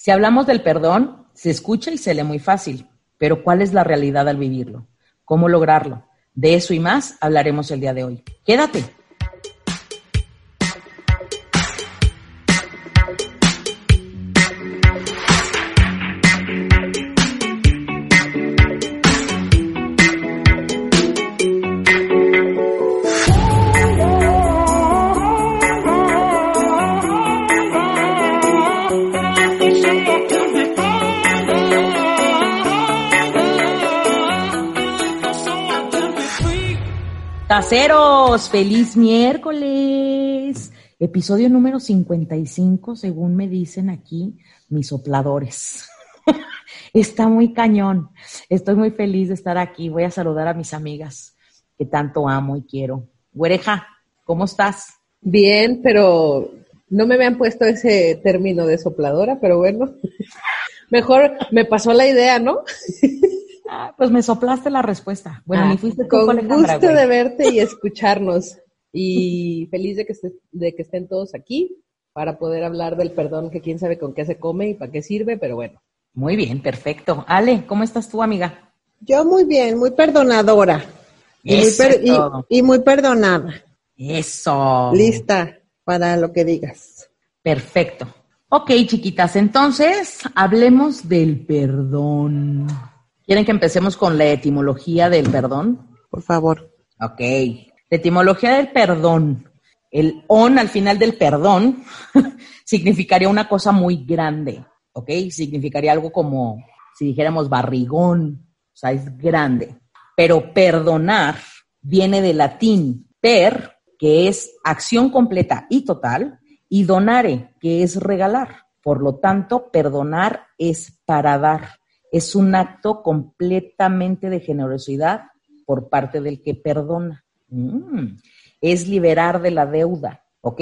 Si hablamos del perdón, se escucha y se lee muy fácil, pero ¿cuál es la realidad al vivirlo? ¿Cómo lograrlo? De eso y más hablaremos el día de hoy. Quédate. Caseros, feliz miércoles. Episodio número 55, según me dicen aquí mis sopladores. Está muy cañón. Estoy muy feliz de estar aquí. Voy a saludar a mis amigas que tanto amo y quiero. Güereja, ¿cómo estás? Bien, pero no me habían puesto ese término de sopladora, pero bueno, mejor me pasó la idea, ¿no? Ah, pues me soplaste la respuesta. Bueno, ni fuiste con gusto de verte y escucharnos. Y feliz de que, de que estén todos aquí para poder hablar del perdón, que quién sabe con qué se come y para qué sirve, pero bueno. Muy bien, perfecto. Ale, ¿cómo estás tú, amiga? Yo muy bien, muy perdonadora. Y muy, y muy perdonada. Eso. Lista para lo que digas. Perfecto. Ok, chiquitas, entonces hablemos del perdón. ¿Quieren que empecemos con la etimología del perdón? Por favor. Ok. La etimología del perdón. El on al final del perdón significaría una cosa muy grande, ¿ok? Significaría algo como, si dijéramos barrigón, o sea, es grande. Pero perdonar viene del latín per, que es acción completa y total, y donare, que es regalar. Por lo tanto, perdonar es para dar es un acto completamente de generosidad por parte del que perdona. Mm, es liberar de la deuda, ¿ok?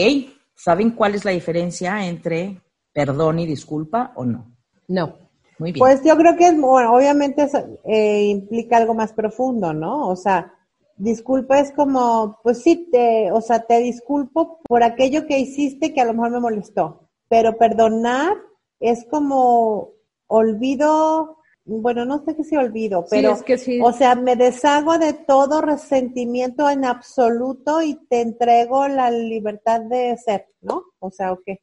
¿Saben cuál es la diferencia entre perdón y disculpa o no? No. Muy bien. Pues yo creo que es, bueno, obviamente eh, implica algo más profundo, ¿no? O sea, disculpa es como, pues sí, te, o sea, te disculpo por aquello que hiciste que a lo mejor me molestó, pero perdonar es como olvido bueno, no sé qué se olvido, pero, es que sí. o sea, me deshago de todo resentimiento en absoluto y te entrego la libertad de ser, ¿no? O sea, ¿o qué?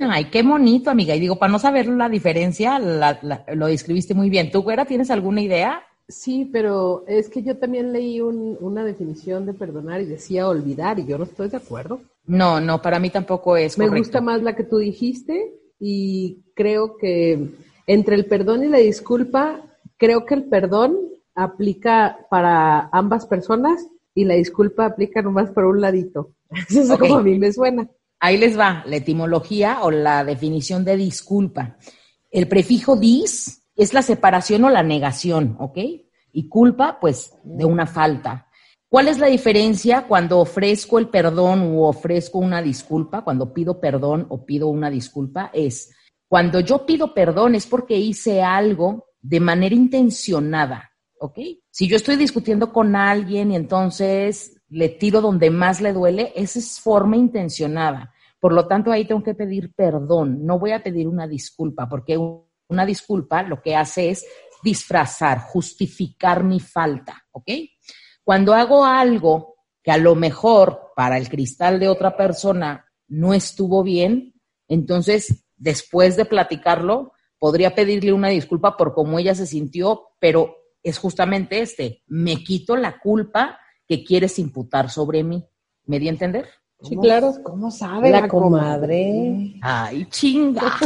Ay, qué bonito, amiga. Y digo, para no saber la diferencia, lo describiste muy bien. ¿Tú, Güera, tienes alguna idea? Sí, pero es que yo también leí una definición de perdonar y decía olvidar y yo no estoy de acuerdo. No, no, para mí tampoco es. Me gusta más la que tú dijiste y creo que entre el perdón y la disculpa, creo que el perdón aplica para ambas personas y la disculpa aplica nomás por un ladito. Eso es como a mí me suena. Ahí les va la etimología o la definición de disculpa. El prefijo dis es la separación o la negación, ¿ok? Y culpa, pues, de una falta. ¿Cuál es la diferencia cuando ofrezco el perdón o ofrezco una disculpa? Cuando pido perdón o pido una disculpa, es cuando yo pido perdón es porque hice algo de manera intencionada, ¿ok? Si yo estoy discutiendo con alguien y entonces le tiro donde más le duele, esa es forma intencionada. Por lo tanto, ahí tengo que pedir perdón. No voy a pedir una disculpa, porque una disculpa lo que hace es disfrazar, justificar mi falta, ¿ok? Cuando hago algo que a lo mejor para el cristal de otra persona no estuvo bien, entonces después de platicarlo, podría pedirle una disculpa por cómo ella se sintió, pero es justamente este, me quito la culpa que quieres imputar sobre mí. ¿Me di a entender? Sí, claro. ¿Cómo sabe la, comadre? Ay, chinga.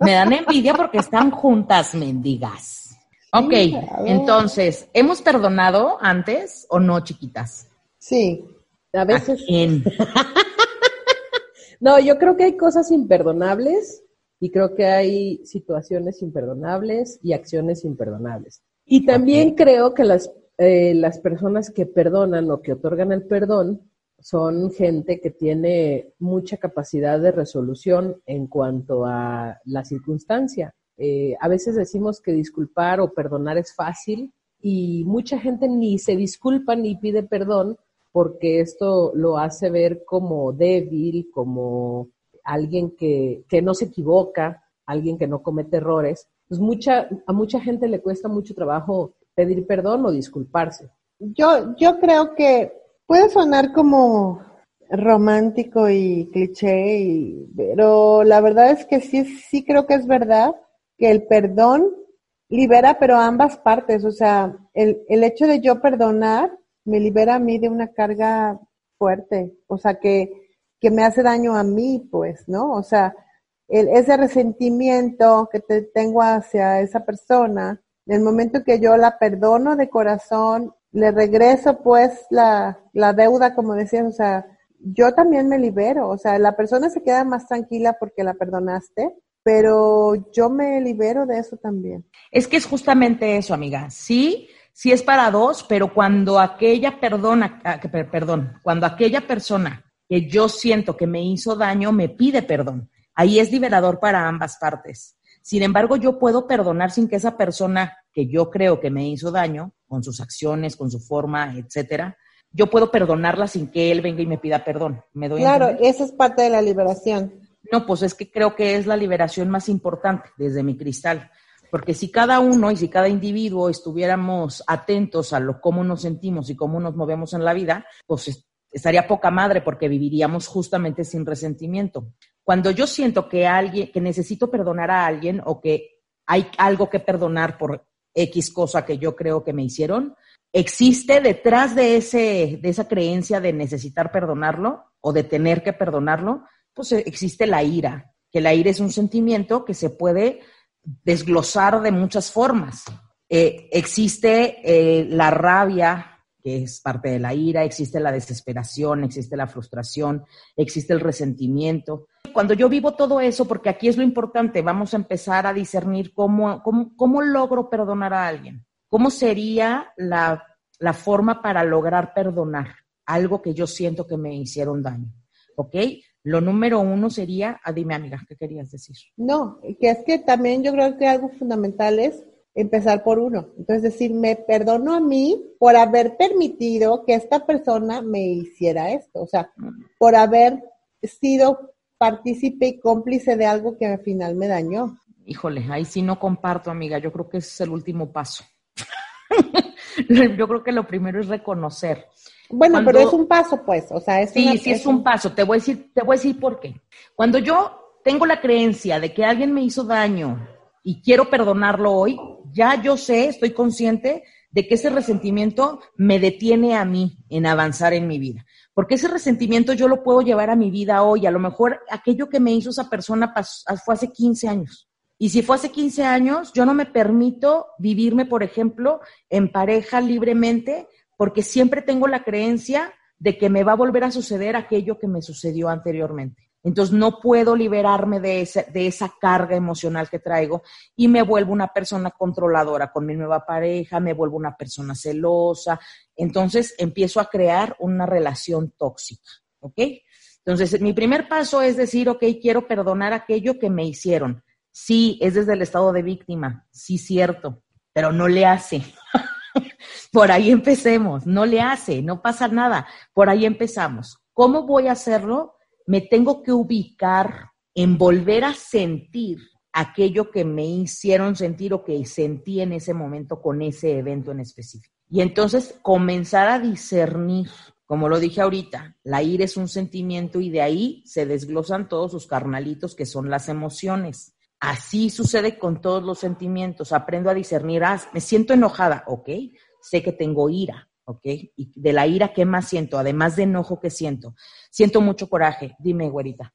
Me dan envidia porque están juntas, mendigas. Ok, entonces, ¿hemos perdonado antes o no, chiquitas? Sí. A veces. no, yo creo que hay cosas imperdonables y creo que hay situaciones imperdonables y acciones imperdonables. Y también creo que las, eh, las personas que perdonan o que otorgan el perdón son gente que tiene mucha capacidad de resolución en cuanto a la circunstancia. Eh, a veces decimos que disculpar o perdonar es fácil y mucha gente ni se disculpa ni pide perdón porque esto lo hace ver como débil, como alguien que, que no se equivoca, alguien que no comete errores. Pues mucha, a mucha gente le cuesta mucho trabajo pedir perdón o disculparse. Yo, yo creo que puede sonar como romántico y cliché, pero la verdad es que sí, sí creo que es verdad que el perdón libera, pero ambas partes. O sea, el, el hecho de yo perdonar me libera a mí de una carga fuerte, o sea, que, que me hace daño a mí, pues, ¿no? O sea, el, ese resentimiento que te tengo hacia esa persona, en el momento que yo la perdono de corazón le regreso pues la, la deuda, como decías, o sea, yo también me libero, o sea, la persona se queda más tranquila porque la perdonaste, pero yo me libero de eso también. Es que es justamente eso, amiga. Sí, sí es para dos, pero cuando aquella perdona, ah, perdón, cuando aquella persona que yo siento que me hizo daño me pide perdón, ahí es liberador para ambas partes. Sin embargo, yo puedo perdonar sin que esa persona que yo creo que me hizo daño, con sus acciones, con su forma, etcétera, yo puedo perdonarla sin que él venga y me pida perdón. ¿Me doy claro, esa es parte de la liberación. No, pues es que creo que es la liberación más importante desde mi cristal. Porque si cada uno y si cada individuo estuviéramos atentos a lo cómo nos sentimos y cómo nos movemos en la vida, pues estaría poca madre porque viviríamos justamente sin resentimiento. Cuando yo siento que alguien, que necesito perdonar a alguien o que hay algo que perdonar por X cosa que yo creo que me hicieron, existe detrás de, ese, de esa creencia de necesitar perdonarlo o de tener que perdonarlo, pues existe la ira, que la ira es un sentimiento que se puede desglosar de muchas formas. Eh, existe eh, la rabia, que es parte de la ira, existe la desesperación, existe la frustración, existe el resentimiento. Cuando yo vivo todo eso, porque aquí es lo importante, vamos a empezar a discernir cómo, cómo, logro perdonar a alguien. ¿Cómo sería la, la forma para lograr perdonar algo que yo siento que me hicieron daño? ¿Ok? Lo número uno sería, ah, dime amiga, ¿qué querías decir? No, que es que también yo creo que algo fundamental es empezar por uno. Entonces decir, me perdono a mí por haber permitido que esta persona me hiciera esto, o sea, por haber sido partícipe y cómplice de algo que al final me dañó. Híjole, ahí sí no comparto, amiga, yo creo que ese es el último paso. yo creo que lo primero es reconocer. Bueno, pero es un paso, pues, o sea, es Sí, sí es un paso, te voy a decir, te voy a decir por qué. Cuando yo tengo la creencia de que alguien me hizo daño y quiero perdonarlo hoy, ya yo sé, estoy consciente de que ese resentimiento me detiene a mí en avanzar en mi vida. Porque ese resentimiento yo lo puedo llevar a mi vida hoy. A lo mejor aquello que me hizo esa persona fue hace 15 años. Y si fue hace 15 años, yo no me permito vivirme, por ejemplo, en pareja libremente, porque siempre tengo la creencia de que me va a volver a suceder aquello que me sucedió anteriormente. Entonces no puedo liberarme de, de esa carga emocional que traigo y me vuelvo una persona controladora con mi nueva pareja, me vuelvo una persona celosa. Entonces empiezo a crear una relación tóxica, ¿ok? Entonces mi primer paso es decir, ok, quiero perdonar aquello que me hicieron. Sí, es desde el estado de víctima, sí, cierto, pero no le hace. Por ahí empecemos, no le hace, no pasa nada. Por ahí empezamos. ¿Cómo voy a hacerlo? me tengo que ubicar en volver a sentir aquello que me hicieron sentir o que sentí en ese momento con ese evento en específico. Y entonces comenzar a discernir, como lo dije ahorita, la ira es un sentimiento y de ahí se desglosan todos sus carnalitos que son las emociones. Así sucede con todos los sentimientos. Aprendo a discernir, ah, me siento enojada, ok, sé que tengo ira, ¿ok? Y de la ira, ¿qué más siento? Además de enojo, ¿qué siento? Siento mucho coraje. Dime, güerita.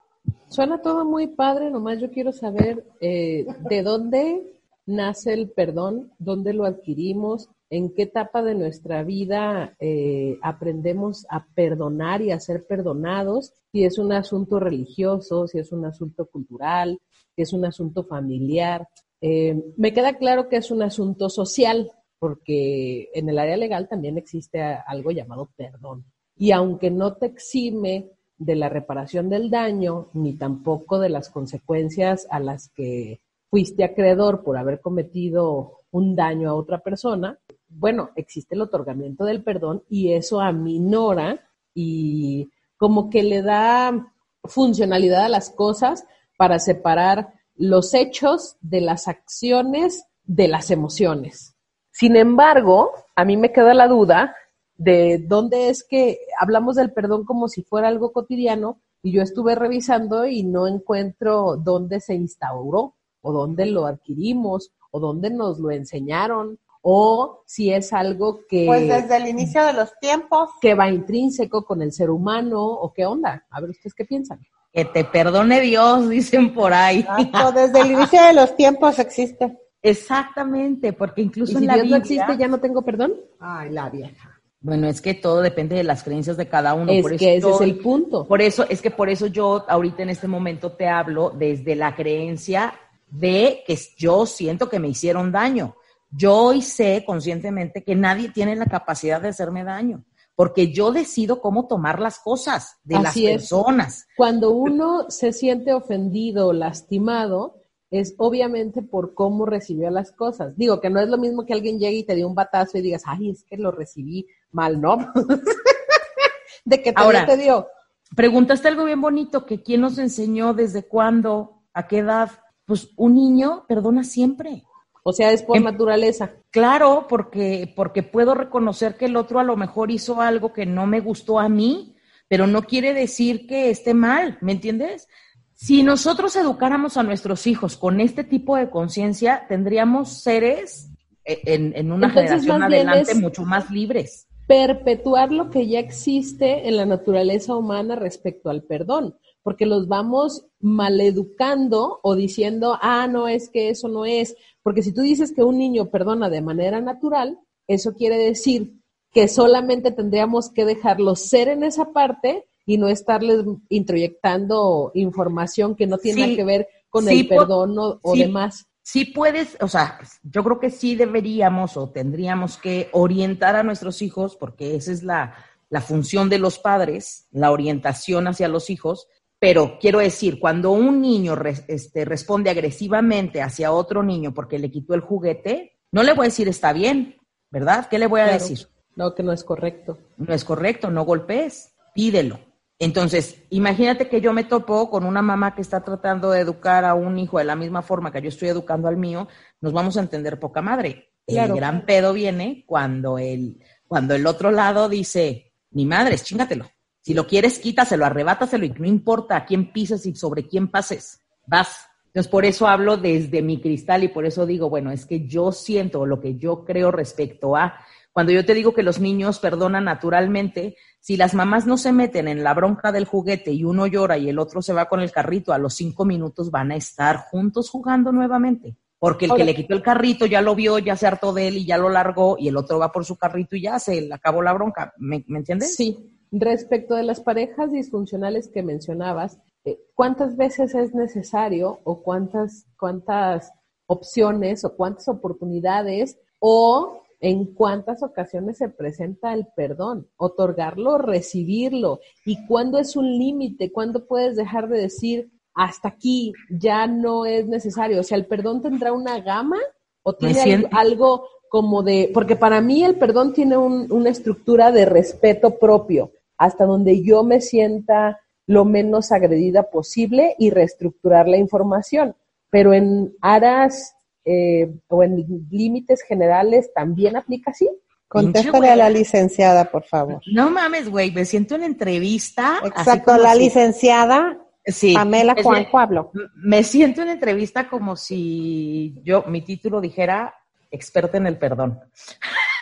Suena todo muy padre, nomás yo quiero saber eh, de dónde nace el perdón, dónde lo adquirimos en qué etapa de nuestra vida eh, aprendemos a perdonar y a ser perdonados, si es un asunto religioso, si es un asunto cultural, si es un asunto familiar. Eh, me queda claro que es un asunto social, porque en el área legal también existe algo llamado perdón. Y aunque no te exime de la reparación del daño, ni tampoco de las consecuencias a las que fuiste acreedor por haber cometido un daño a otra persona, bueno, existe el otorgamiento del perdón y eso aminora y como que le da funcionalidad a las cosas para separar los hechos de las acciones de las emociones. Sin embargo, a mí me queda la duda de dónde es que hablamos del perdón como si fuera algo cotidiano y yo estuve revisando y no encuentro dónde se instauró o dónde lo adquirimos o dónde nos lo enseñaron o si es algo que... Pues desde el inicio de los tiempos. Que va intrínseco con el ser humano o qué onda. A ver, ¿ustedes qué piensan? Que te perdone Dios, dicen por ahí. desde el inicio de los tiempos existe. Exactamente, porque incluso ¿Y si Dios no existe, ya no tengo perdón. Ay, la vieja. Bueno, es que todo depende de las creencias de cada uno. Es que ese es el punto. Por eso, es que por eso yo ahorita en este momento te hablo desde la creencia de que yo siento que me hicieron daño. Yo hoy sé conscientemente que nadie tiene la capacidad de hacerme daño, porque yo decido cómo tomar las cosas de las personas. Cuando uno se siente ofendido o lastimado, es obviamente por cómo recibió las cosas. Digo que no es lo mismo que alguien llegue y te dio un batazo y digas, ay, es que lo recibí mal, ¿no? de que Ahora, te dio. Preguntaste algo bien bonito, que quién nos enseñó, desde cuándo, a qué edad. Pues un niño perdona siempre. O sea, es por em, naturaleza. Claro, porque, porque puedo reconocer que el otro a lo mejor hizo algo que no me gustó a mí, pero no quiere decir que esté mal, ¿me entiendes? Si nosotros educáramos a nuestros hijos con este tipo de conciencia, tendríamos seres eh, en, una generación adelante mucho más libres. Perpetuar lo que ya existe en la naturaleza humana respecto al perdón porque los vamos maleducando o diciendo, ah, no, es que eso no es. Porque si tú dices que un niño perdona de manera natural, eso quiere decir que solamente tendríamos que dejarlo ser en esa parte y no estarles introyectando información que no tiene que ver con el perdón o, demás. Sí puedes, o sea, yo creo que sí deberíamos o tendríamos que orientar a nuestros hijos, porque esa es la, la función de los padres, la orientación hacia los hijos, pero quiero decir, cuando un niño este, responde agresivamente hacia otro niño porque le quitó el juguete, no le voy a decir está bien, ¿verdad? ¿Qué le voy a decir? No, que no es correcto. No es correcto, no golpees, pídelo. Entonces, imagínate que yo me topo con una mamá que está tratando de educar a un hijo de la misma forma que yo estoy educando al mío, nos vamos a entender poca madre. El gran pedo viene cuando el, cuando el otro lado dice, mi madre, chingatelo. Si lo quieres, quítaselo, arrebátaselo y no importa a quién pises y sobre quién pases, vas. Entonces, por eso hablo desde mi cristal y por eso digo, bueno, es que yo siento lo que yo creo respecto a, cuando yo te digo que los niños perdonan naturalmente, si las mamás no se meten en la bronca del juguete y uno llora y el otro se va con el carrito, a los cinco minutos van a estar juntos jugando nuevamente. Porque el que le quitó el carrito ya lo vio, ya se hartó de él y ya lo largó, y el otro va por su carrito y ya se le acabó la bronca. ¿Me, ¿me entiendes? Sí, Respecto de las parejas disfuncionales que mencionabas, eh, ¿cuántas veces es necesario o cuántas, cuántas opciones o cuántas oportunidades o en cuántas ocasiones se presenta el perdón, otorgarlo, recibirlo y cuándo es un límite, cuándo puedes dejar de decir hasta aquí ya no es necesario, o sea, el perdón tendrá una gama o tiene algo, como de, porque para mí el perdón tiene una estructura de respeto propio hasta donde yo me sienta lo menos agredida posible y reestructurar la información. Pero en aras eh, o en límites generales también aplica así. Contéstale a la licenciada, por favor. No mames, güey, me siento en entrevista. Exacto, la licenciada sí, Pamela Juan Pablo. Me siento en entrevista como si yo, mi título dijera experta en el perdón.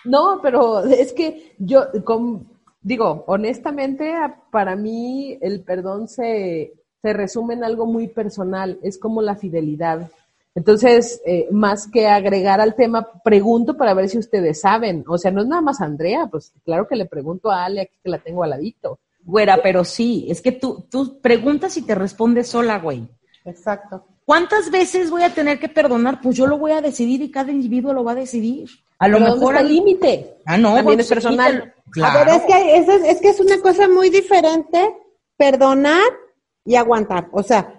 No, pero es que yo, con, digo, honestamente, para mí el perdón se, se resume en algo muy personal, es como la fidelidad. Entonces, eh, más que agregar al tema, pregunto para ver si ustedes saben. O sea, no es nada más Andrea, pues claro que le pregunto a Ale aquí que la tengo al ladito. Güera, pero sí, es que tú, tú preguntas y te respondes sola, güey. Exacto. ¿Cuántas veces voy a tener que perdonar? Pues yo lo voy a decidir y cada individuo lo va a decidir. A lo mejor al límite. Ah, no, también es personal. A ver, es que es, es que es una cosa muy diferente perdonar y aguantar. O sea,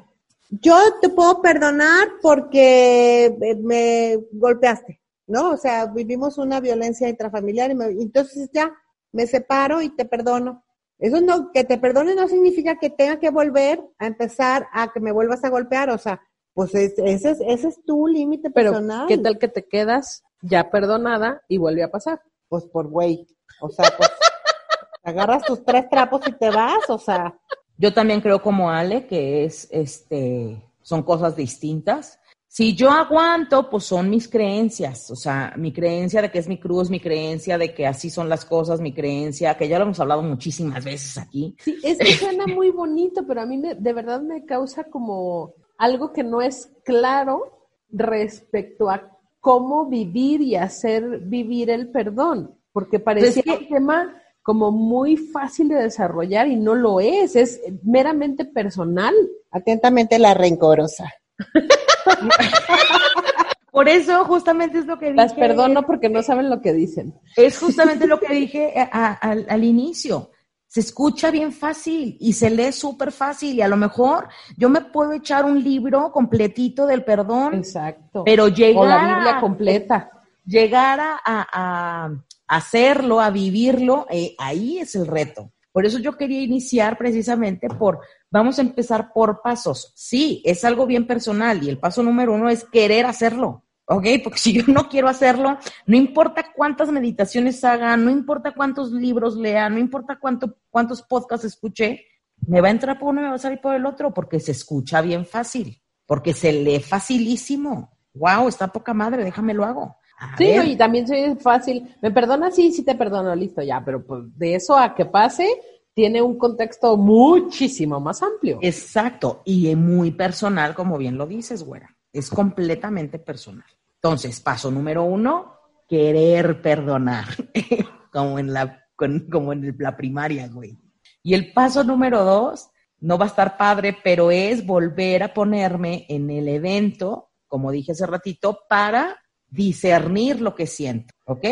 yo te puedo perdonar porque me golpeaste, ¿no? O sea, vivimos una violencia intrafamiliar y entonces ya me separo y te perdono. Eso no, que te perdone no significa que tenga que volver a empezar a que me vuelvas a golpear, o sea, pues ese es, ese es tu límite personal. ¿Qué tal que te quedas ya perdonada y vuelve a pasar? Pues por güey. O sea, pues agarras tus tres trapos y te vas, o sea. Yo también creo como Ale que es, este, son cosas distintas. Si yo aguanto, pues son mis creencias, o sea, mi creencia de que es mi cruz, mi creencia de que así son las cosas, mi creencia, que ya lo hemos hablado muchísimas veces aquí. Sí, es que suena muy bonito, pero a mí de verdad me causa como algo que no es claro respecto a cómo vivir y hacer vivir el perdón, porque parecía pues un tema como muy fácil de desarrollar y no lo es, es meramente personal. Atentamente la rencorosa. Por eso justamente es lo que dije. Las perdono porque no saben lo que dicen. Es justamente lo que dije al inicio se escucha bien fácil y se lee súper fácil y a lo mejor yo me puedo echar un libro completito del perdón. Exacto. Pero llegar o la Biblia completa. Llegar a, hacerlo, a vivirlo, eh, ahí es el reto. Por eso yo quería iniciar precisamente por, vamos a empezar por pasos. Sí, es algo bien personal y el paso número uno es querer hacerlo. ¿ok? Porque si yo no quiero hacerlo, no importa cuántas meditaciones haga, no importa cuántos libros lea, no importa cuánto, cuántos podcasts escuche, me va a entrar por uno y me va a salir por el otro, porque se escucha bien fácil, porque se lee facilísimo. Wow, está poca madre, déjame lo hago. Sí, y también soy fácil. Me perdona, sí, sí te perdono, listo, ya, pero pues de eso a que pase, tiene un contexto muchísimo más amplio. Exacto, y muy personal, como bien lo dices, güera. Es completamente personal. Entonces, paso número uno, querer perdonar, como en la, como en la primaria, güey. Y el paso número dos, no va a estar padre, pero es volver a ponerme en el evento, como dije hace ratito, para discernir lo que siento, ¿ok?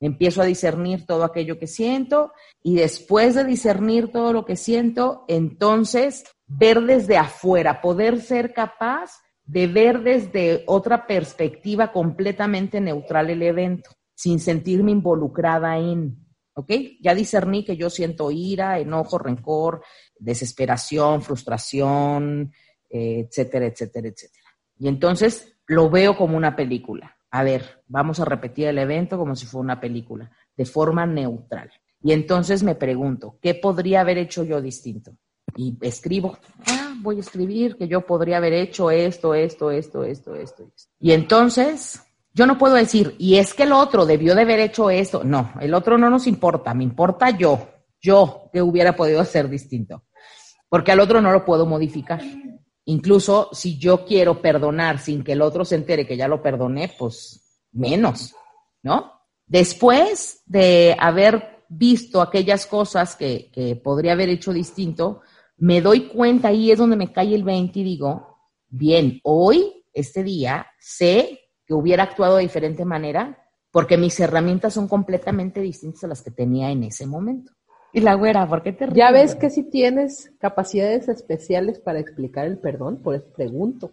Empiezo a discernir todo aquello que siento y después de discernir todo lo que siento, entonces ver desde afuera, poder ser capaz de ver desde otra perspectiva completamente neutral el evento, sin sentirme involucrada en, ¿ok? Ya discerní que yo siento ira, enojo, rencor, desesperación, frustración, eh, etcétera, etcétera, etcétera. Y entonces lo veo como una película. A ver, vamos a repetir el evento como si fuera una película, de forma neutral. Y entonces me pregunto, ¿qué podría haber hecho yo distinto? Y escribo, ah, voy a escribir que yo podría haber hecho esto, esto, esto, esto, esto. Y entonces, yo no puedo decir, y es que el otro debió de haber hecho esto. No, el otro no nos importa, me importa yo, yo que hubiera podido hacer distinto. Porque al otro no lo puedo modificar. Incluso si yo quiero perdonar sin que el otro se entere que ya lo perdoné, pues menos, ¿no? Después de haber visto aquellas cosas que, podría haber hecho distinto, me doy cuenta, ahí es donde me cae el 20 y digo, bien, hoy, este día, sé que hubiera actuado de diferente manera porque mis herramientas son completamente distintas a las que tenía en ese momento. Y la güera, ¿por qué te ríes? Ya ves que si tienes capacidades especiales para explicar el perdón, por eso pregunto.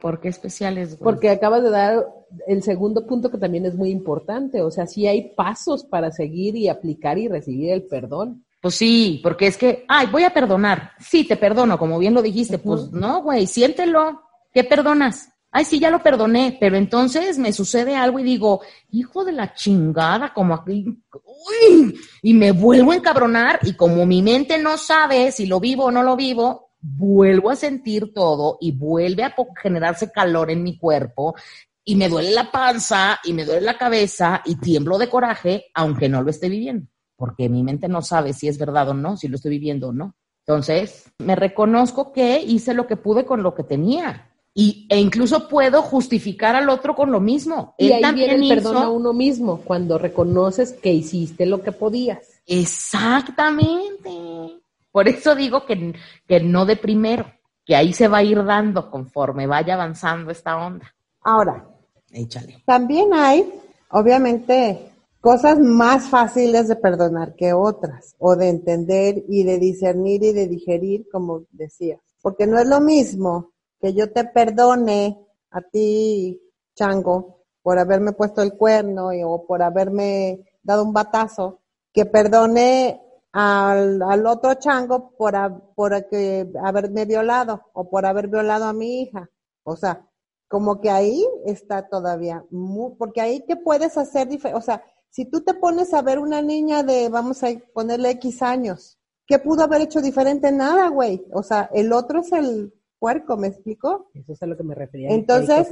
¿Por, qué especiales? Porque acabas de dar el segundo punto que también es muy importante. O sea, sí hay pasos para seguir y aplicar y recibir el perdón. Pues sí, porque es que, ay, voy a perdonar. Sí, te perdono, como bien lo dijiste. Pues no, güey, siéntelo. ¿Qué perdonas? Ay, sí, ya lo perdoné, pero entonces me sucede algo y digo, hijo de la chingada, como aquí, uy, y me vuelvo a encabronar y como mi mente no sabe si lo vivo o no lo vivo, vuelvo a sentir todo y vuelve a generarse calor en mi cuerpo y me duele la panza y me duele la cabeza y tiemblo de coraje, aunque no lo esté viviendo porque mi mente no sabe si es verdad o no, si lo estoy viviendo o no. Entonces, me reconozco que hice lo que pude con lo que tenía. Y, e incluso puedo justificar al otro con lo mismo. Y ahí viene el perdón a uno mismo, cuando reconoces que hiciste lo que podías. Exactamente. Por eso digo que, que no de primero, que ahí se va a ir dando conforme vaya avanzando esta onda. Ahora, Échale. también hay, obviamente, cosas más fáciles de perdonar que otras, o de entender y de discernir y de digerir, como decías. Porque no es lo mismo que yo te perdone a ti, chango, por haberme puesto el cuerno o por haberme dado un batazo, que perdone al, al otro chango por, por haberme violado o por haber violado a mi hija. O sea, como que ahí está todavía, porque ahí que puedes hacer, o sea, si tú te pones a ver una niña de, vamos a ponerle X años, ¿qué pudo haber hecho diferente? Nada, güey. O sea, el otro es el puerco, ¿me explico? Eso es a lo que me refería. Entonces,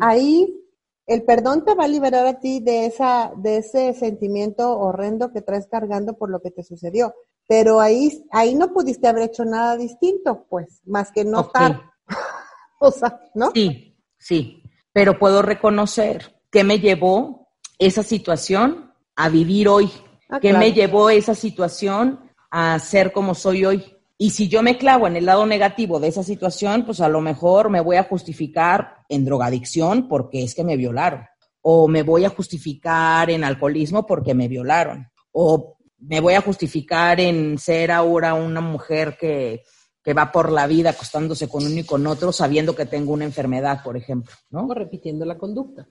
ahí el perdón te va a liberar a ti de esa, de ese sentimiento horrendo que traes cargando por lo que te sucedió. Pero ahí, ahí no pudiste haber hecho nada distinto, pues, más que no estar. o sea, ¿no? Sí, sí. Pero puedo reconocer que me llevó esa situación a vivir hoy. Ah, que me llevó esa situación a ser como soy hoy. Y si yo me clavo en el lado negativo de esa situación, pues a lo mejor me voy a justificar en drogadicción porque es que me violaron. O me voy a justificar en alcoholismo porque me violaron. O me voy a justificar en ser ahora una mujer que, que va por la vida acostándose con uno y con otro sabiendo que tengo una enfermedad, por ejemplo, ¿no? O repitiendo la conducta.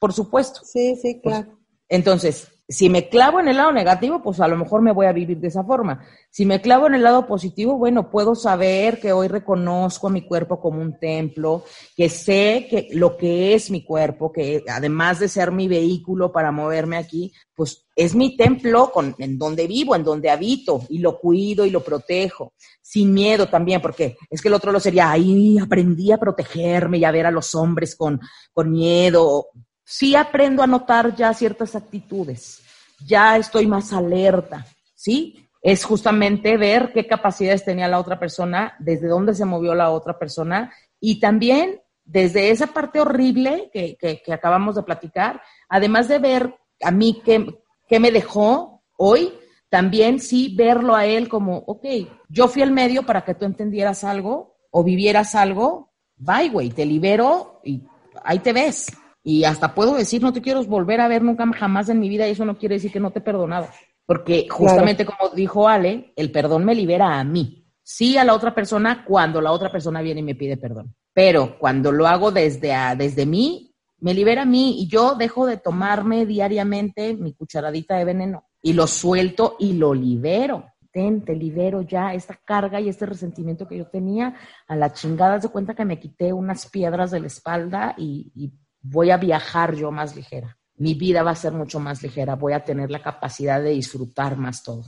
Por supuesto. Sí, sí, claro. Entonces, si me clavo en el lado negativo, pues a lo mejor me voy a vivir de esa forma. Si me clavo en el lado positivo, bueno, puedo saber que hoy reconozco a mi cuerpo como un templo, que sé que lo que es mi cuerpo, que además de ser mi vehículo para moverme aquí, pues es mi templo en donde vivo, en donde habito, y lo cuido y lo protejo, sin miedo también, porque es que el otro lo sería, ahí aprendí a protegerme y a ver a los hombres con, con miedo sí aprendo a notar ya ciertas actitudes, ya estoy más alerta, ¿sí? Es justamente ver qué capacidades tenía la otra persona, desde dónde se movió la otra persona y también desde esa parte horrible que, que, acabamos de platicar, además de ver a mí qué, qué me dejó hoy, también sí verlo a él como, ok, yo fui el medio para que tú entendieras algo o vivieras algo, bye, güey, te libero y ahí te ves. Y hasta puedo decir, no te quiero volver a ver nunca jamás en mi vida y eso no quiere decir que no te he perdonado. Porque justamente como dijo Ale, el perdón me libera a mí. Sí a la otra persona cuando la otra persona viene y me pide perdón. Pero cuando lo hago desde, desde mí, me libera a mí y yo dejo de tomarme diariamente mi cucharadita de veneno y lo suelto y lo libero. Ten, te libero ya esta carga y este resentimiento que yo tenía a la chingada de cuenta que me quité unas piedras de la espalda y, y voy a viajar yo más ligera. Mi vida va a ser mucho más ligera, voy a tener la capacidad de disfrutar más todo.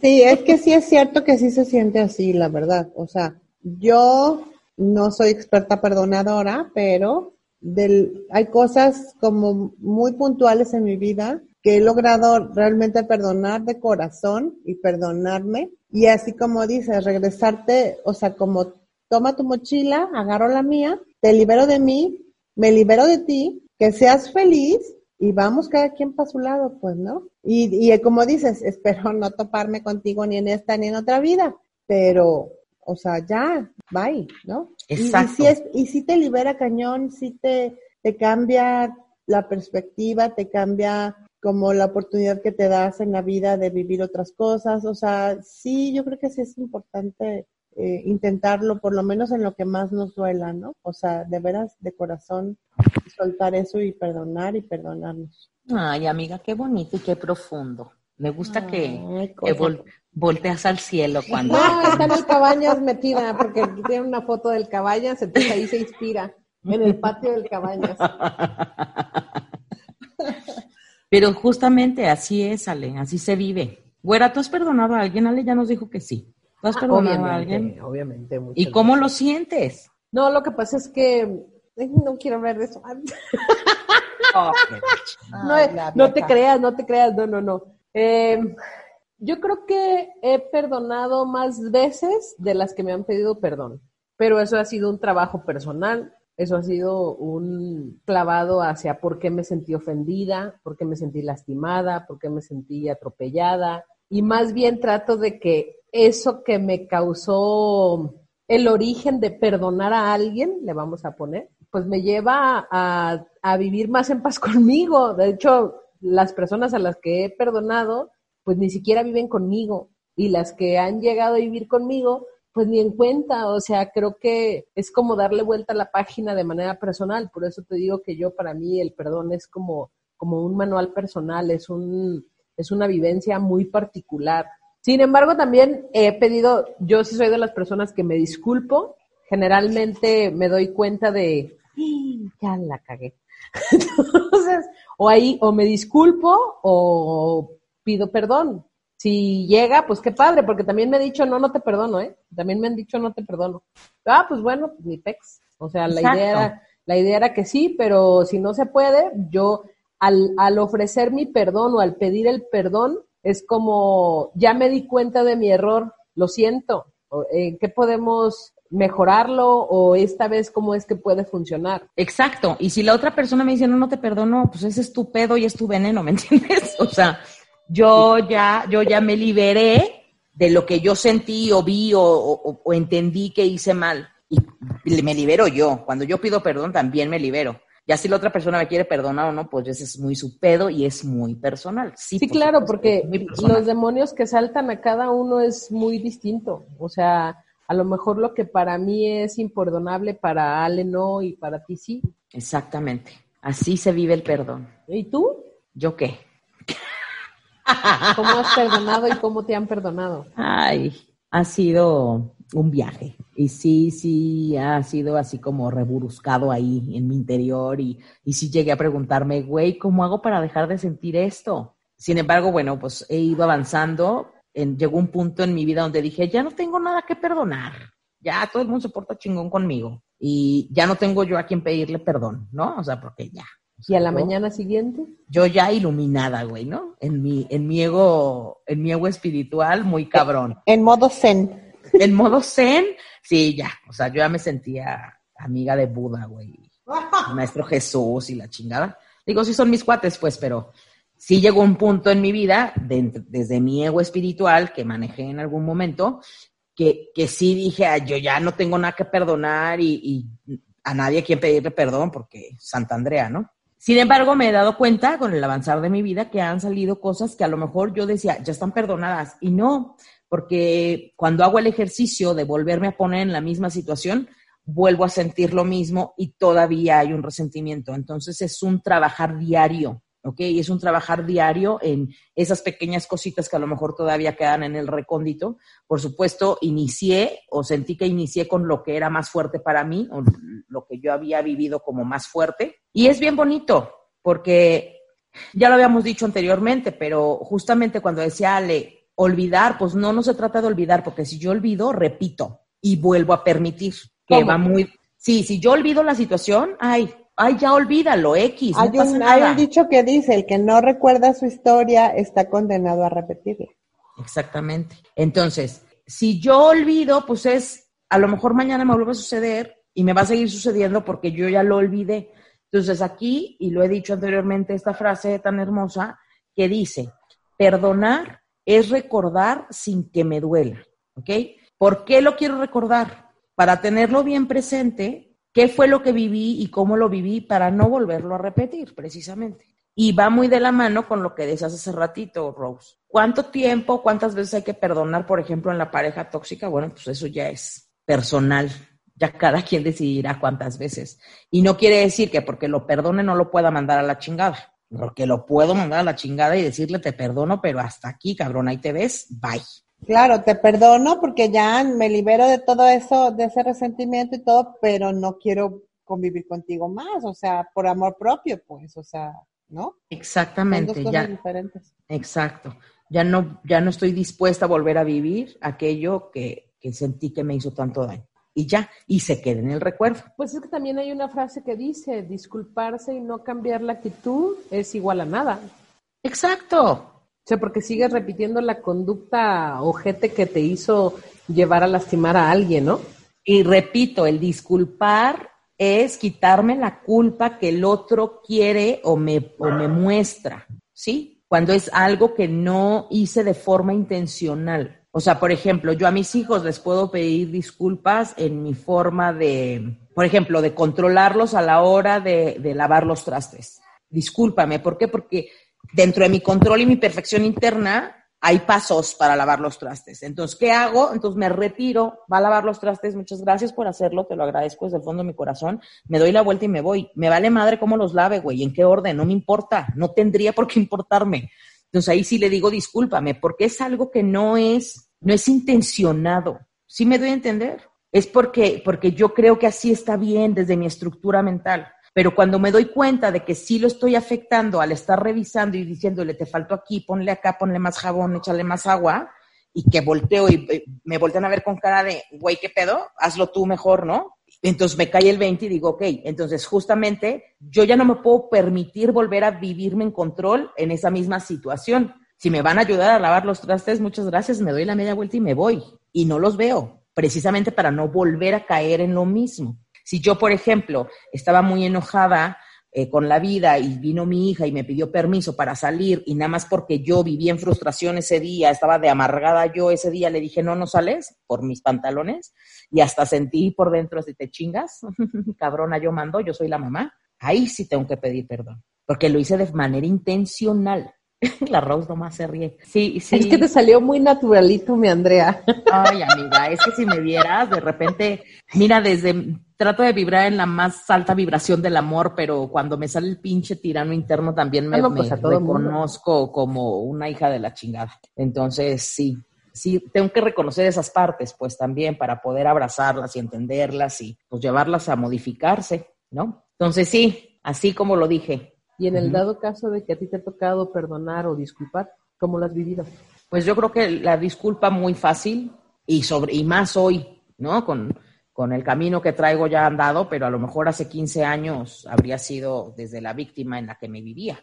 Sí, es que sí es cierto que sí se siente así, la verdad. O sea, yo no soy experta perdonadora, pero del, hay cosas como muy puntuales en mi vida que he logrado realmente perdonar de corazón y perdonarme. Y así como dices, regresarte, o sea, como toma tu mochila, agarro la mía, te libero de mí, me libero de ti, que seas feliz y vamos cada quien para su lado, pues, ¿no? Y, y como dices, espero no toparme contigo ni en esta ni en otra vida, pero, o sea, ya, bye, ¿no? Exacto. Y, si, es, y si te libera cañón, si te, te cambia la perspectiva, te cambia como la oportunidad que te das en la vida de vivir otras cosas, o sea, sí, yo creo que sí es importante eh, intentarlo, por lo menos en lo que más nos duela, ¿no? O sea, de veras, de corazón, soltar eso y perdonar y perdonarnos. Ay, amiga, qué bonito y qué profundo. Me gusta que, volteas al cielo cuando... No, está en el Cabañas metida, porque tiene una foto del Cabañas, entonces ahí se inspira, en el patio del Cabañas. Pero justamente así es, Ale, así se vive. Güera, ¿tú has perdonado a alguien? Ale ya nos dijo que sí. ¿Has ah, perdonado a alguien? Obviamente. ¿Y cómo lo sientes? No, lo que pasa es que no quiero hablar de eso. no, te creas, no te creas, no, no, no. Em, yo creo que he perdonado más veces de las que me han pedido perdón, pero eso ha sido un trabajo personal Eso ha sido un clavado hacia por qué me sentí ofendida, por qué me sentí lastimada, por qué me sentí atropellada. Y más bien trato de que eso que me causó el origen de perdonar a alguien, le vamos a poner, pues me lleva a, vivir más en paz conmigo. De hecho, las personas a las que he perdonado, pues ni siquiera viven conmigo. Y las que han llegado a vivir conmigo, pues ni en cuenta, o sea, creo que es como darle vuelta a la página de manera personal, por eso te digo que yo para mí el perdón es como, como un manual personal, es un, es una vivencia muy particular. Sin embargo, también he pedido, yo sí soy de las personas que me disculpo, generalmente me doy cuenta de, ya la cagué. Entonces, o ahí, o me disculpo o pido perdón. Si llega, pues qué padre, porque también me he dicho, no, no te perdono, ¿eh? También me han dicho, no te perdono. Ah, pues bueno, pues mi pex. O sea, la idea, era, la idea era que sí, pero si no se puede, yo al, al ofrecer mi perdón o al pedir el perdón, es como, ya me di cuenta de mi error, lo siento, ¿en qué podemos mejorarlo o esta vez cómo es que puede funcionar. Exacto. Y si la otra persona me dice, no, no te perdono, pues ese es tu pedo y es tu veneno, ¿me entiendes? O sea, yo ya, yo ya me liberé de lo que yo sentí o vi o, entendí que hice mal. Y me libero yo. Cuando yo pido perdón, también me libero. Ya si la otra persona me quiere perdonar o no, pues ese es muy su pedo y es muy personal. Sí, claro, porque los demonios que saltan a cada uno es muy distinto. O sea, a lo mejor lo que para mí es imperdonable, para Ale no y para ti sí. Exactamente. Así se vive el perdón. ¿Y tú? ¿Yo qué? ¿Cómo has perdonado y cómo te han perdonado? Ay, ha sido un viaje. Y sí, sí, ha sido así como reburuscado ahí en mi interior. Y, y sí llegué a preguntarme, güey, ¿cómo hago para dejar de sentir esto? Sin embargo, bueno, pues he ido avanzando. En, llegó un punto en mi vida donde dije, ya no tengo nada que perdonar. Ya todo el mundo se porta chingón conmigo. Y ya no tengo yo a quien pedirle perdón, ¿no? O sea, porque ya, ¿Y a la mañana siguiente? Yo ya iluminada, güey, ¿no? En mi, en mi ego, en mi ego espiritual, muy cabrón. En modo zen. En modo zen, sí, ya. O sea, yo ya me sentía amiga de Buda, güey. Maestro Jesús y la chingada. Digo, sí son mis cuates, pues, pero sí llegó un punto en mi vida, desde mi ego espiritual, que manejé en algún momento, que, que sí dije, yo ya no tengo nada que perdonar y, y a nadie a quien pedirle perdón, porque Santa Andrea, ¿no? Sin embargo, me he dado cuenta con el avanzar de mi vida que han salido cosas que a lo mejor yo decía, ya están perdonadas. Y no, porque cuando hago el ejercicio de volverme a poner en la misma situación, vuelvo a sentir lo mismo y todavía hay un resentimiento. Entonces es un trabajar diario ¿ok? es un trabajar diario en esas pequeñas cositas que a lo mejor todavía quedan en el recóndito. Por supuesto, inicié o sentí que inicié con lo que era más fuerte para mí, o lo que yo había vivido como más fuerte. Y es bien bonito, porque ya lo habíamos dicho anteriormente, pero justamente cuando decía Ale, olvidar, pues no, no se trata de olvidar, porque si yo olvido, repito y vuelvo a permitir, que va muy... Sí, si yo olvido la situación, ay, ay, ya olvídalo, X. Hay, un, hay un dicho que dice, el que no recuerda su historia está condenado a repetirla. Exactamente. Entonces, si yo olvido, pues es, a lo mejor mañana me vuelve a suceder y me va a seguir sucediendo porque yo ya lo olvidé. Entonces aquí, y lo he dicho anteriormente, esta frase tan hermosa que dice, perdonar es recordar sin que me duela, ¿ok? ¿Por qué lo quiero recordar? Para tenerlo bien presente qué fue lo que viví y cómo lo viví para no volverlo a repetir, precisamente. Y va muy de la mano con lo que decías hace ratito, Rose. ¿Cuánto tiempo, cuántas veces hay que perdonar, por ejemplo, en la pareja tóxica? Bueno, pues eso ya es personal. Ya cada quien decidirá cuántas veces. Y no quiere decir que porque lo perdone no lo pueda mandar a la chingada. Porque lo puedo mandar a la chingada y decirle te perdono, pero hasta aquí, cabrón, ahí te ves, bye. Claro, te perdono porque ya me libero de todo eso, de ese resentimiento y todo, pero no quiero convivir contigo más, o sea, por amor propio, pues, o sea, ¿no? Exactamente, ya. Diferentes. Exacto. Ya no, ya no estoy dispuesta a volver a vivir aquello que, que sentí que me hizo tanto daño. Y ya, y se queda en el recuerdo. Pues es que también hay una frase que dice, disculparse y no cambiar la actitud es igual a nada. Exacto. O sea, porque sigues repitiendo la conducta ojete que te hizo llevar a lastimar a alguien, ¿no? Y repito, el disculpar es quitarme la culpa que el otro quiere o me, o me muestra, ¿sí? Cuando es algo que no hice de forma intencional. O sea, por ejemplo, yo a mis hijos les puedo pedir disculpas en mi forma de, por ejemplo, de controlarlos a la hora de, de lavar los trastes. Discúlpame, ¿por qué? Porque dentro de mi control y mi perfección interna, hay pasos para lavar los trastes. Entonces, ¿qué hago? Entonces me retiro, va a lavar los trastes, muchas gracias por hacerlo, te lo agradezco desde el fondo de mi corazón, me doy la vuelta y me voy. Me vale madre cómo los lave, güey, en qué orden, no me importa, no tendría por qué importarme. Entonces ahí sí le digo, discúlpame, porque es algo que no es, no es intencionado. ¿Sí me doy a entender? Es porque, porque yo creo que así está bien desde mi estructura mental. Pero cuando me doy cuenta de que sí lo estoy afectando al estar revisando y diciéndole, te faltó aquí, ponle acá, ponle más jabón, échale más agua, y que volteo y me voltean a ver con cara de, güey, ¿qué pedo? Hazlo tú mejor, ¿no? Entonces me cae el 20 y digo, ok, entonces justamente yo ya no me puedo permitir volver a vivirme en control en esa misma situación. Si me van a ayudar a lavar los trastes, muchas gracias, me doy la media vuelta y me voy. Y no los veo, precisamente para no volver a caer en lo mismo. Si yo, por ejemplo, estaba muy enojada eh, con la vida y vino mi hija y me pidió permiso para salir y nada más porque yo viví en frustración ese día, estaba de amargada yo ese día, le dije, no, no sales por mis pantalones y hasta sentí por dentro así, te chingas, cabrona, yo mando, yo soy la mamá, ahí sí tengo que pedir perdón, porque lo hice de manera intencional. La Rose nomás se ríe. Sí, sí. Es que te salió muy naturalito, mi Andrea. Ay, amiga, es que si me vieras, de repente, mira, desde trato de vibrar en la más alta vibración del amor, pero cuando me sale el pinche tirano interno también me, pues reconozco como una hija de la chingada. Entonces, sí, sí, tengo que reconocer esas partes, pues también para poder abrazarlas y entenderlas y pues llevarlas a modificarse, ¿no? Entonces, sí, así como lo dije. Y en el dado caso de que a ti te ha tocado perdonar o disculpar, ¿cómo lo has vivido? Pues yo creo que la disculpa muy fácil y sobre y más hoy, ¿no? Con con el camino que traigo ya andado, pero a lo mejor hace 15 años habría sido desde la víctima en la que me vivía.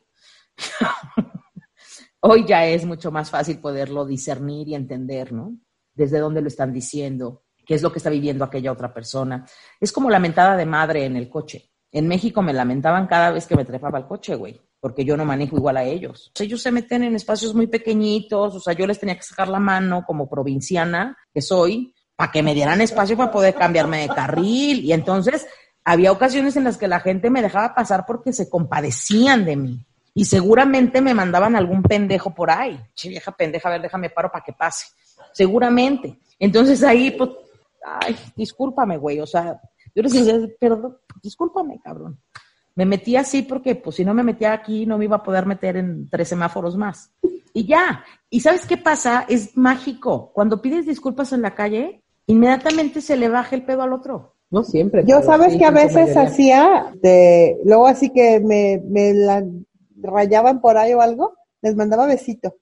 Hoy ya es mucho más fácil poderlo discernir y entender, ¿no? Desde dónde lo están diciendo, qué es lo que está viviendo aquella otra persona. Es como lamentada de madre en el coche. En México me lamentaban cada vez que me trepaba al coche, güey, porque yo no manejo igual a ellos. ellos se meten en espacios muy pequeñitos, o sea, yo les tenía que sacar la mano como provinciana que soy, para que me dieran espacio para poder cambiarme de carril. Y entonces había ocasiones en las que la gente me dejaba pasar porque se compadecían de mí. Y seguramente me mandaban algún pendejo por ahí. Che, vieja pendeja, a ver, déjame paro para que pase. Seguramente. Entonces ahí, pues, ay, discúlpame, güey. O sea, yo les decía, perdón, discúlpame, cabrón. Me metí así porque, pues, si no me metía aquí, no me iba a poder meter en tres semáforos más. Y ya. ¿Y sabes qué pasa? Es mágico. Cuando pides disculpas en la calle, inmediatamente se le baja el pedo al otro. No siempre. Yo sabes que a veces hacía, de, luego así que me, me la rayaban por ahí o algo, les mandaba besito.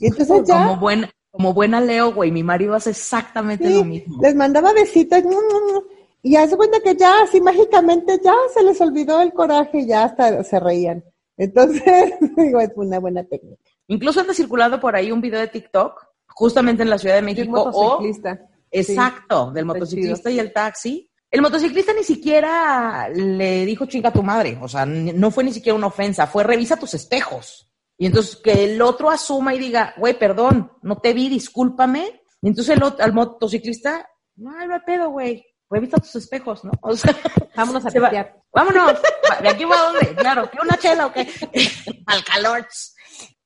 Y entonces ya, como buena, como buena Leo, güey, mi marido hace exactamente lo mismo. Les mandaba besitos, y hace cuenta que ya así mágicamente ya se les olvidó el coraje y ya hasta se reían. Entonces, digo, es una buena técnica. Incluso anda circulado por ahí un video de TikTok, justamente en la Ciudad de México. O, Exacto, del motociclista y el taxi. El motociclista ni siquiera le dijo chinga a tu madre, o sea, no fue ni siquiera una ofensa, fue revisa tus espejos. Y entonces que el otro asuma y diga, güey, perdón, no te vi, discúlpame. Y entonces el, al motociclista, no, no hay pedo, güey, revisa tus espejos, ¿no? O sea, vámonos a pasear. Vámonos, ¿de aquí va a dónde? Claro, ¿qué una chela o qué? Al calor.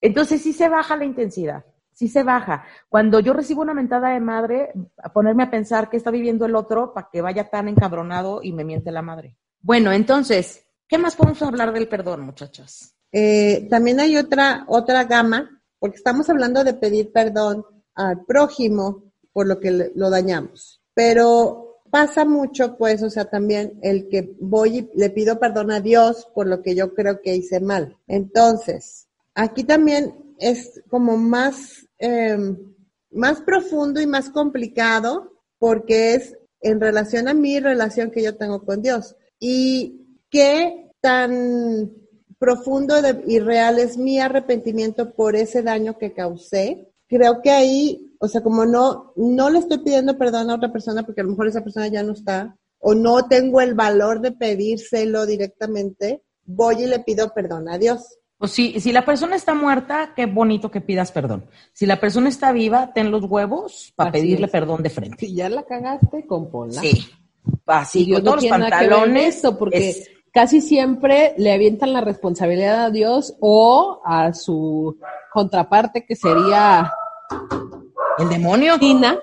Entonces sí se baja la intensidad sí se baja. Cuando yo recibo una mentada de madre, a ponerme a pensar qué está viviendo el otro para que vaya tan encabronado y me miente la madre. Bueno, entonces, ¿qué más podemos hablar del perdón, muchachas? Eh, también hay otra, otra gama, porque estamos hablando de pedir perdón al prójimo por lo que lo dañamos. Pero pasa mucho, pues, o sea, también el que voy y le pido perdón a Dios por lo que yo creo que hice mal. Entonces, aquí también es como más Em, más profundo y más complicado porque es en relación a mi relación que yo tengo con Dios. Y qué tan profundo y real es mi arrepentimiento por ese daño que causé. Creo que ahí, o sea, como no, no le estoy pidiendo perdón a otra persona porque a lo mejor esa persona ya no está, o no tengo el valor de pedírselo directamente, voy y le pido perdón a Dios. Pues si, si la persona está muerta, qué bonito que pidas perdón. Si la persona está viva, ten los huevos para pedirle perdón de frente. Si ya la cagaste, compónla. Sí. Así, con todos los pantalones. Esto porque casi siempre le avientan la responsabilidad a Dios o a su contraparte que sería el demonio. Tina.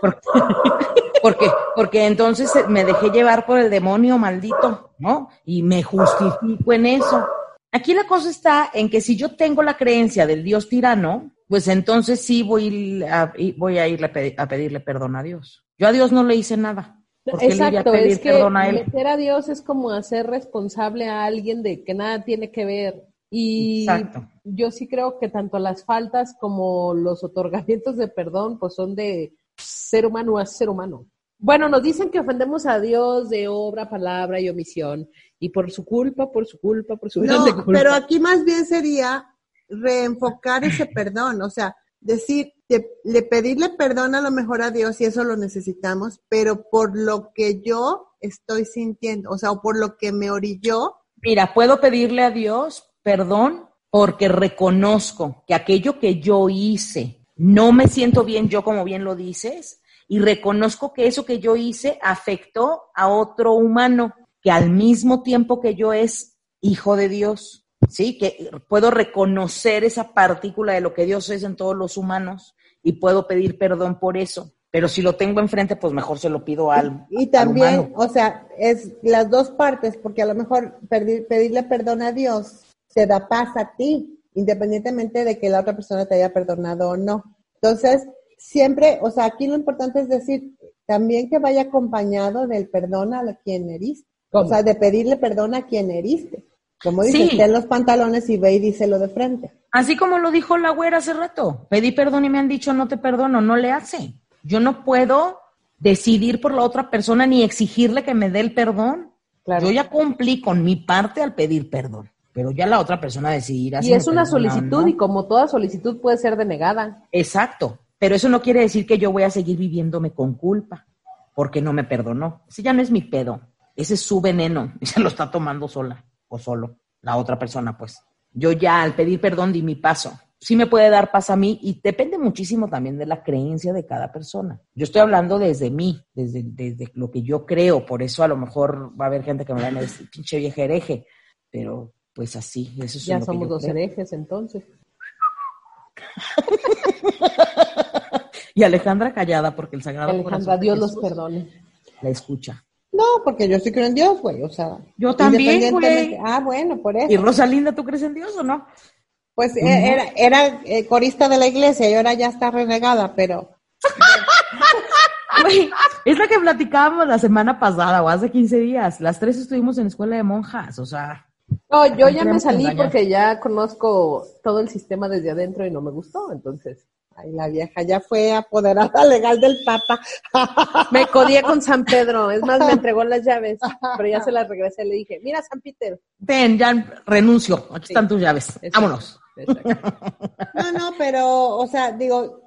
Porque, porque entonces me dejé llevar por el demonio maldito, ¿no? Y me justifico en eso. Aquí la cosa está en que si yo tengo la creencia del Dios tirano, pues entonces sí voy a, voy a irle a, pedirle perdón a Dios. Yo a Dios no le hice nada. Exacto, es que meter a Dios es como hacer responsable a alguien de que nada tiene que ver. Y yo sí creo que tanto las faltas como los otorgamientos de perdón, pues son de ser humano a ser humano. Bueno, nos dicen que ofendemos a Dios de obra, palabra y omisión, y por su culpa, por su culpa, por su no, culpa. Pero aquí más bien sería reenfocar ese perdón, o sea, decir, le pedirle perdón a lo mejor a Dios y eso lo necesitamos, pero por lo que yo estoy sintiendo, o sea, o por lo que me orilló. Mira, puedo pedirle a Dios perdón porque reconozco que aquello que yo hice, no me siento bien yo como bien lo dices, y reconozco que eso que yo hice afectó a otro humano que al mismo tiempo que yo es hijo de Dios, ¿sí? Que puedo reconocer esa partícula de lo que Dios es en todos los humanos y puedo pedir perdón por eso. Pero si lo tengo enfrente, pues mejor se lo pido al. Y también, o sea, es las dos partes, porque a lo mejor pedirle perdón a Dios se da paz a ti, independientemente de que la otra persona te haya perdonado o no. Entonces, siempre, o sea, aquí lo importante es decir también que vaya acompañado del perdón a quien heriste. O sea, de pedirle perdón a quien heriste. Como dices, ten los pantalones y ve y díselo de frente. Así como lo dijo la güera hace rato. Pedí perdón y me han dicho no te perdono, no le hace. Yo no puedo decidir por la otra persona ni exigirle que me dé el perdón. Claro. Yo ya cumplí con mi parte al pedir perdón pero ya la otra persona decidirá. Y es una solicitud y como toda solicitud puede ser denegada. Exacto, pero eso no quiere decir que yo voy a seguir viviéndome con culpa porque no me perdonó. Ese ya no es mi pedo, ese es su veneno y se lo está tomando sola o solo la otra persona, pues. Yo ya al pedir perdón di mi paso. Sí me puede dar paz a mí y depende muchísimo también de la creencia de cada persona. Yo estoy hablando desde mí, desde, desde lo que yo creo, por eso a lo mejor va a haber gente que me va a decir, pinche vieja hereje, pero pues así, eso es Ya somos dos herejes entonces. y Alejandra callada porque el Sagrado Alejandra, Dios los perdone. La escucha. No, porque yo sí creo en Dios, güey, o sea. Yo también, güey. Ah, bueno, por eso. ¿Y Rosalinda, tú crees en Dios o no? Pues eh, era, era eh, corista de la iglesia y ahora ya está renegada, pero... es la que platicábamos la semana pasada o hace 15 días. Las tres estuvimos en escuela de monjas, o sea... No, yo ya me salí porque ya conozco todo el sistema desde adentro y no me gustó, entonces. Ay, la vieja ya fue apoderada legal del Papa. Me codié con San Pedro, es más, me entregó las llaves, pero ya se las regresé, le dije, mira San Peter. Ven, ya renuncio, aquí están tus llaves, vámonos. No, no, pero, o sea, digo,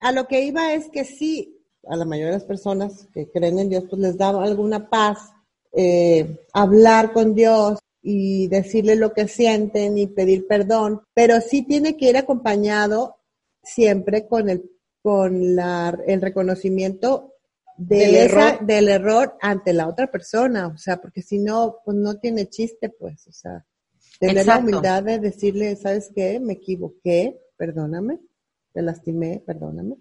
a lo que iba es que sí, a la mayoría de las personas que creen en Dios, pues les da alguna paz eh, hablar con Dios, y decirle lo que sienten y pedir perdón, pero sí tiene que ir acompañado siempre con el, con la, el reconocimiento de del, error. del error ante la otra persona, o sea, porque si no, pues no tiene chiste, pues, o sea, tener la humildad de decirle, ¿sabes qué? Me equivoqué, perdóname, te lastimé, perdóname.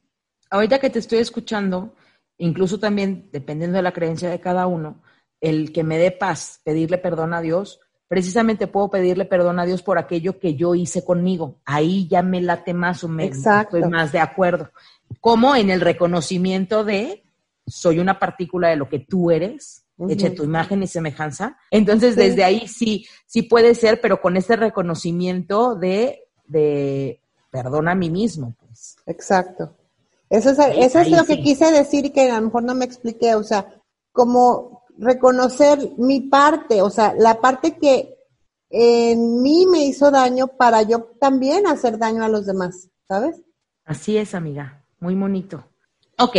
Ahorita que te estoy escuchando, incluso también, dependiendo de la creencia de cada uno, el que me dé paz, pedirle perdón a Dios, precisamente puedo pedirle perdón a Dios por aquello que yo hice conmigo. Ahí ya me late más o menos, estoy más de acuerdo. Como en el reconocimiento de soy una partícula de lo que tú eres, eche tu imagen y semejanza. Entonces, desde ahí sí, sí puede ser, pero con este reconocimiento de, de perdón a mí mismo, pues. Exacto. Eso es, eso es lo que quise decir y que a lo mejor no me expliqué. O sea, como reconocer mi parte, o sea, la parte que en mí me hizo daño para yo también hacer daño a los demás, ¿sabes? Así es, amiga, muy bonito. Ok,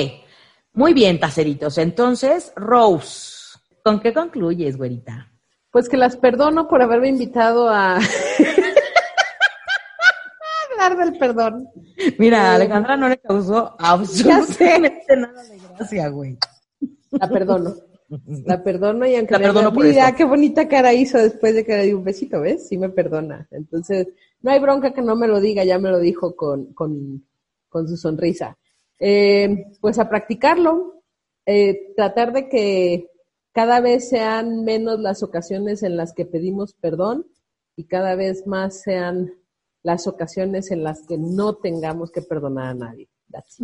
muy bien, taceritos. Entonces, Rose, ¿Con qué concluyes, güerita? Pues que las perdono por haberme invitado a hablar del perdón. Mira, Alejandra no le causó absolutamente nada de gracia, güey. La perdono. La perdono y aunque la perdono por mira, qué bonita cara hizo después de que le di un besito, ¿ves? Sí me perdona. Entonces, no hay bronca que no me lo diga, ya me lo dijo con, con, con su sonrisa. Eh, pues a practicarlo, eh, tratar de que cada vez sean menos las ocasiones en las que pedimos perdón y cada vez más sean las ocasiones en las que no tengamos que perdonar a nadie.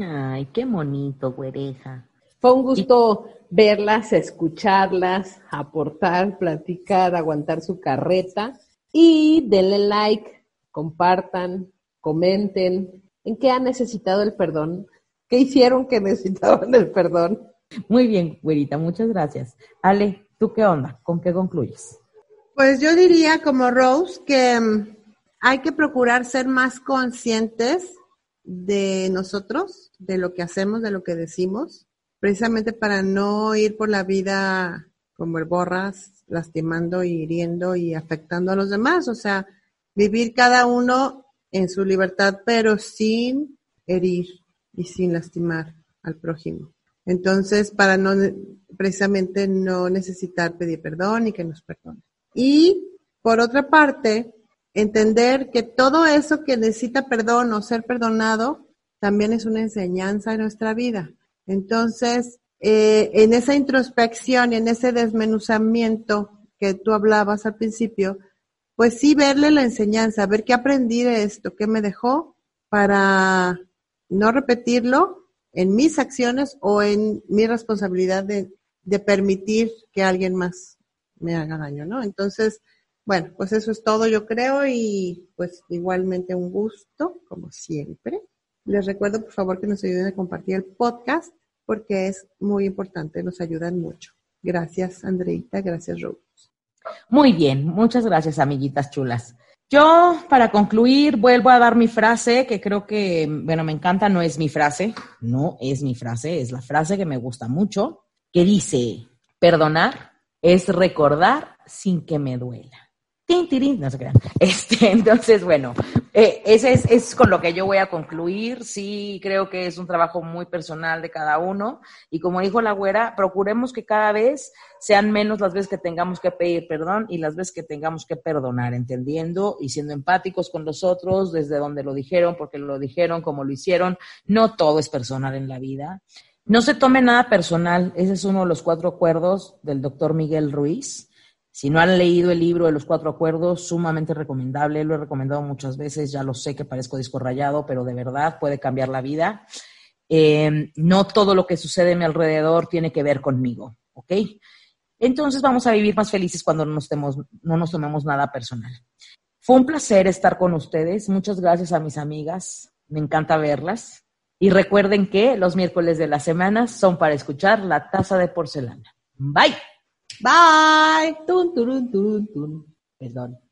Ay, qué bonito, güereja. Fue un gusto verlas, escucharlas, aportar, platicar, aguantar su carreta y denle like, compartan, comenten en qué han necesitado el perdón, qué hicieron que necesitaban el perdón muy bien, güerita, muchas gracias. Ale, ¿tú qué onda? ¿Con qué concluyes? Pues yo diría como Rose que mm, hay que procurar ser más conscientes de nosotros, de lo que hacemos, de lo que decimos, precisamente para no ir por la vida como el borras, lastimando hiriendo y afectando a los demás. O sea, vivir cada uno en su libertad, pero sin herir y sin lastimar al prójimo. Entonces, para no, precisamente no necesitar pedir perdón y que nos perdone. Y por otra parte, entender que todo eso que necesita perdón o ser perdonado también es una enseñanza en nuestra vida. Entonces, eh, en esa introspección en ese desmenuzamiento que tú hablabas al principio, pues sí verle la enseñanza, ver qué aprendí de esto, qué me dejó para no repetirlo en mis acciones o en mi responsabilidad de, permitir que alguien más me haga daño, ¿no? Entonces, bueno, pues eso es todo yo creo y pues igualmente un gusto, como siempre. Les recuerdo por favor que nos ayuden a compartir el podcast porque es muy importante, nos ayudan mucho. Gracias Andreita, gracias Rose. Muy bien, muchas gracias amiguitas chulas. Yo, para concluir, vuelvo a dar mi frase, que creo que, bueno, me encanta, no es mi frase, no es mi frase, es la frase que me gusta mucho, que dice, perdonar es recordar sin que me duela no se crean. Este, entonces, bueno, eh, ese es, es, con lo que yo voy a concluir. Sí, creo que es un trabajo muy personal de cada uno. Y como dijo la güera, procuremos que cada vez sean menos las veces que tengamos que pedir perdón y las veces que tengamos que perdonar, entendiendo y siendo empáticos con los otros desde donde lo dijeron, porque lo dijeron, como lo hicieron. No todo es personal en la vida. No se tome nada personal. Ese es uno de los cuatro acuerdos del doctor Miguel Ruiz si no han leído el libro de los cuatro acuerdos, sumamente recomendable, lo he recomendado muchas veces, ya lo sé que parezco disco rayado, pero de verdad puede cambiar la vida. Em, no todo lo que sucede a mi alrededor tiene que ver conmigo, ¿ok? Entonces vamos a vivir más felices cuando no nos tomemos nada personal. Fue un placer estar con ustedes. Muchas gracias a mis amigas. Me encanta verlas. Y recuerden que los miércoles de la semana son para escuchar la taza de porcelana. Bye. Bye. Tun, turun, tun, tun. Perdón.